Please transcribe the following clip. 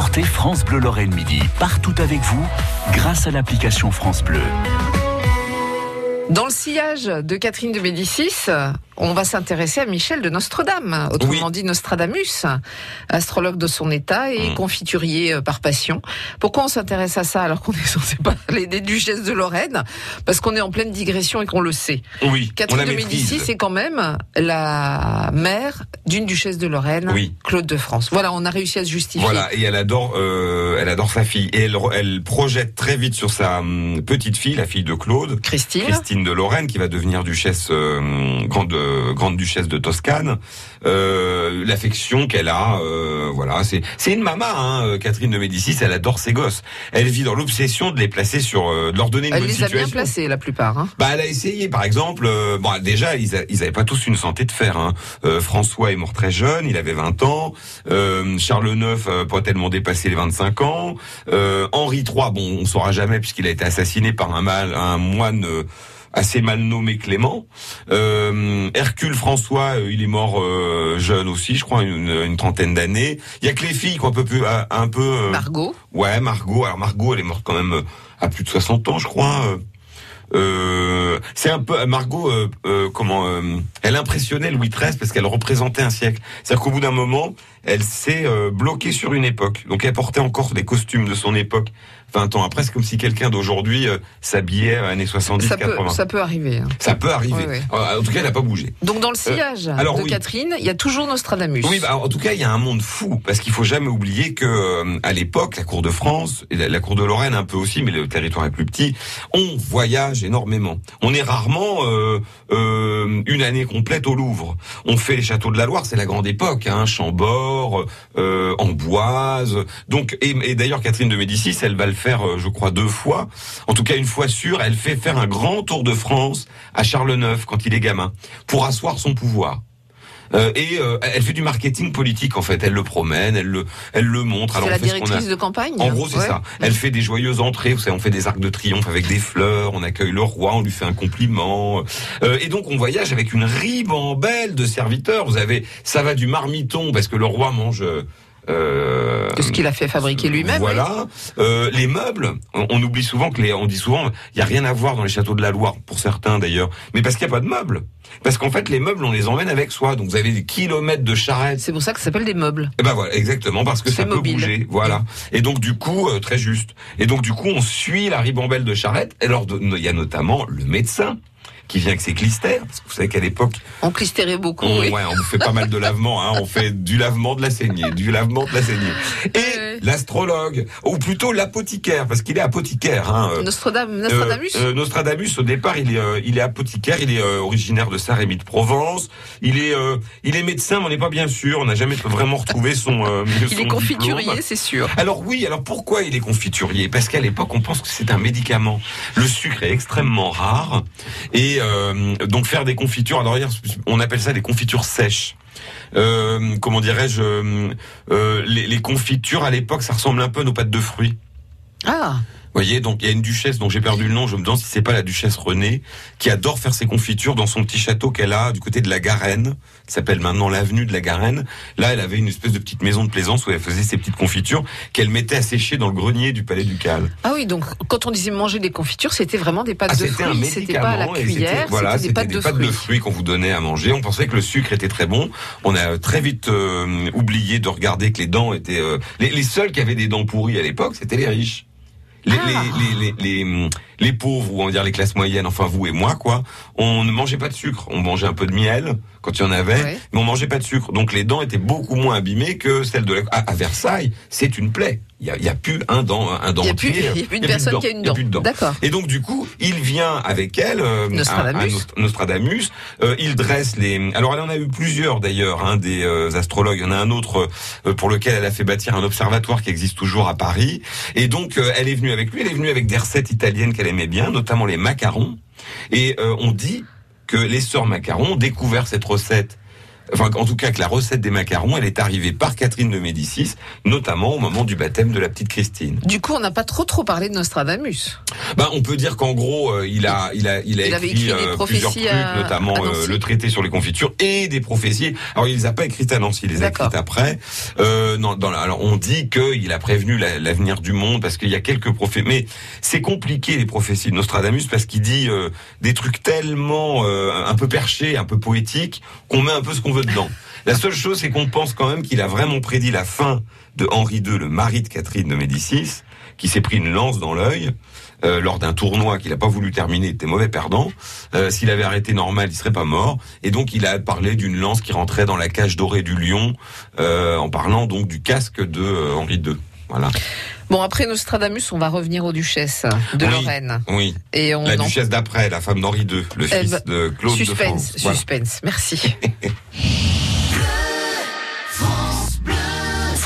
écoutez France Bleu Lorraine Midi, partout avec vous, grâce à l'application France Bleu. Dans le sillage de Catherine de Médicis, on va s'intéresser à Michel de Nostradame, autrement dit Nostradamus, astrologue de son état et mmh. confiturier euh, par passion. Pourquoi on s'intéresse à ça alors qu'on est censé parler des duchesses de Lorraine? Parce qu'on est en pleine digression et qu'on le sait. Oui. Catherine de Médicis c'est quand même la mère d'une duchesse de Lorraine, Claude de France. Voilà, on a réussi à se justifier. Voilà, et elle adore, euh, elle adore sa fille et elle, elle projette très vite sur sa hum, petite fille, la fille de Claude, Christine, Christine de Lorraine, qui va devenir duchesse euh, grande grande duchesse de Toscane, euh, l'affection qu'elle a, euh, voilà, c'est c'est une maman, hein, euh, Catherine de Médicis, elle adore ses gosses. Elle vit dans l'obsession de les placer sur, de leur donner une elle bonne les a bien placés la plupart. Hein. Bah elle a essayé, par exemple, bon déjà ils, ils avaient pas tous une santé de fer. Hein. François est mort très jeune, il avait 20 ans. Charles IX pas tellement dépassé les 25 ans. Henri III, bon on saura jamais puisqu'il a été assassiné par un mal, un moine assez mal nommé Clément. Euh, Hercule François, euh, il est mort euh, jeune aussi, je crois, une, trentaine d'années. Il y a que les filles qu'on peut plus un peu. Margot. Ouais, Margot. Alors Margot, elle est morte quand même à plus de 60 ans, je crois. C'est un peu Margot, comment elle impressionnait Louis XIII parce qu'elle représentait un siècle. C'est-à-dire qu'au bout d'un moment, elle s'est bloquée sur une époque. Donc elle portait encore des costumes de son époque 20 ans après, c'est comme si quelqu'un d'aujourd'hui euh, s'habillait années 70, ça 80. Peut, ça peut arriver. Hein. Ça peut arriver. En tout cas, elle n'a pas bougé. Donc dans le euh, sillage de Catherine, il y a toujours Nostradamus. Oui, bah, en tout cas, il y a un monde fou parce qu'il faut jamais oublier que euh, à l'époque, la cour de France et la, cour de Lorraine un peu aussi, mais le territoire est plus petit, on voyage énormément. On est rarement une année complète au Louvre. On fait les châteaux de la Loire, c'est la grande époque, hein, Chambord, Amboise. Donc et, et d'ailleurs Catherine de Médicis, elle va le faire, euh, je crois, deux fois. En tout cas, une fois sûre, elle fait faire un grand tour de France à Charles IX quand il est gamin pour asseoir son pouvoir. Euh, et euh, elle fait du marketing politique en fait. Elle le promène, elle le, elle le montre. C'est la directrice de campagne. En gros, c'est ça. Elle fait des joyeuses entrées. Vous savez, on fait des arcs de triomphe avec des fleurs. On accueille le roi, on lui fait un compliment. Euh, et donc on voyage avec une ribambelle de serviteurs. Vous avez, ça va du marmiton parce que le roi mange euh, ce qu'il a fait fabriquer lui-même. Voilà. Euh, les meubles, on, oublie souvent que les, on dit souvent, il y a rien à voir dans les châteaux de la Loire, pour certains d'ailleurs, mais parce qu'il n'y a pas de meubles. Parce qu'en fait, les meubles, on les emmène avec soi. Donc, vous avez des kilomètres de charrettes. C'est pour ça que ça s'appelle des meubles. Et eh ben voilà, exactement, parce que ça peut bouger. Voilà. Et donc, du coup, euh, très juste. Et donc, du coup, on suit la ribambelle de charrettes. Et alors, il y a notamment le médecin qui vient avec ses clistères, parce que vous savez qu'à l'époque... On clistérait beaucoup, on, Ouais, on fait pas mal de lavement, hein, on fait du lavement de la saignée, du lavement de la saignée. Et l'astrologue, ou plutôt l'apothicaire, parce qu'il est apothicaire. Hein, euh, Nostradamus euh, Nostradamus, au départ, il est, euh, il est apothicaire, il est originaire de Saint-Rémy de Provence, il est, il est médecin, mais on n'est pas bien sûr, on n'a jamais vraiment retrouvé son... il est confiturier, c'est sûr. Alors oui, alors pourquoi il est confiturier? Parce qu'à l'époque, on pense que c'est un médicament. Le sucre est extrêmement rare, et euh, donc faire des confitures. Alors on appelle ça des confitures sèches. Euh, comment dirais-je euh, les, confitures à l'époque, ça ressemble un peu à nos pâtes de fruits. Ah voyez, donc il y a une duchesse dont j'ai perdu le nom, je me demande si c'est pas la duchesse Renée, qui adore faire ses confitures dans son petit château qu'elle a du côté de la Garenne, qui s'appelle maintenant l'avenue de la Garenne. Là, elle avait une espèce de petite maison de plaisance où elle faisait ses petites confitures qu'elle mettait à sécher dans le grenier du palais ducal. Ah oui, donc quand on disait manger des confitures, c'était vraiment des pâtes ah, de fruits, c'était pas à la cuillère, voilà, c'était des, pâtes, de, fruits. fruits qu'on vous donnait à manger. On pensait que le sucre était très bon. On a très vite euh, oublié de regarder que les dents étaient euh, les, les seuls qui avaient des dents pourries à l'époque, c'était les riches. Les, ah. les, les, les, les, pauvres, ou on va dire les classes moyennes, enfin vous et moi, quoi, on ne mangeait pas de sucre. On mangeait un peu de miel quand il y en avait, mais on mangeait pas de sucre. Donc les dents étaient beaucoup moins abîmées que celles de la... à Versailles, c'est une plaie. Il y a, y a, plus un dent, un dentier. Il n'y a plus, une personne qui a une dent. D'accord. Et donc du coup, il vient avec elle, euh, Nostradamus. Nostradamus. Euh, il dresse les. Alors elle en a eu plusieurs d'ailleurs, hein, des euh, astrologues. Il y en a un autre pour lequel elle a fait bâtir un observatoire qui existe toujours à Paris. Et donc elle est venue avec lui. Elle est venue avec des recettes italiennes qu'elle aimait bien, notamment les macarons. Et on dit que les sœurs macarons ont découvert cette recette enfin en tout cas que la recette des macarons, elle est arrivée par Catherine de Médicis, notamment au moment du baptême de la petite Christine. Du coup, on n'a pas trop trop parlé de Nostradamus. Ben, on peut dire qu'en gros, euh, il a, il a, il a écrit, euh, plusieurs trucs, notamment euh, le traité sur les confitures et des prophéties. Alors, il les a pas écrites à Nancy, il les a écrites après. non, dans, alors, on dit qu'il a prévenu l'avenir du monde parce qu'il y a quelques prophéties, mais c'est compliqué les prophéties de Nostradamus parce qu'il dit des trucs tellement un peu perchés, un peu poétiques qu'on met un peu ce qu'on veut dedans. La seule chose, c'est qu'on pense quand même qu'il a vraiment prédit la fin de Henri II, le mari de Catherine de Médicis, qui s'est pris une lance dans l'œil. Euh, lors d'un tournoi qu'il n'a pas voulu terminer, il était mauvais perdant. Euh, S'il avait arrêté normal, il serait pas mort. Et donc il a parlé d'une lance qui rentrait dans la cage dorée du lion, euh, en parlant donc du casque de Henri II. Voilà. Bon, après Nostradamus, on va revenir aux duchesses de Lorraine. Oui. Et on la duchesse d'après, la femme d'Henri II, le eh fils ben, de Claude suspense, de France. Suspense, merci.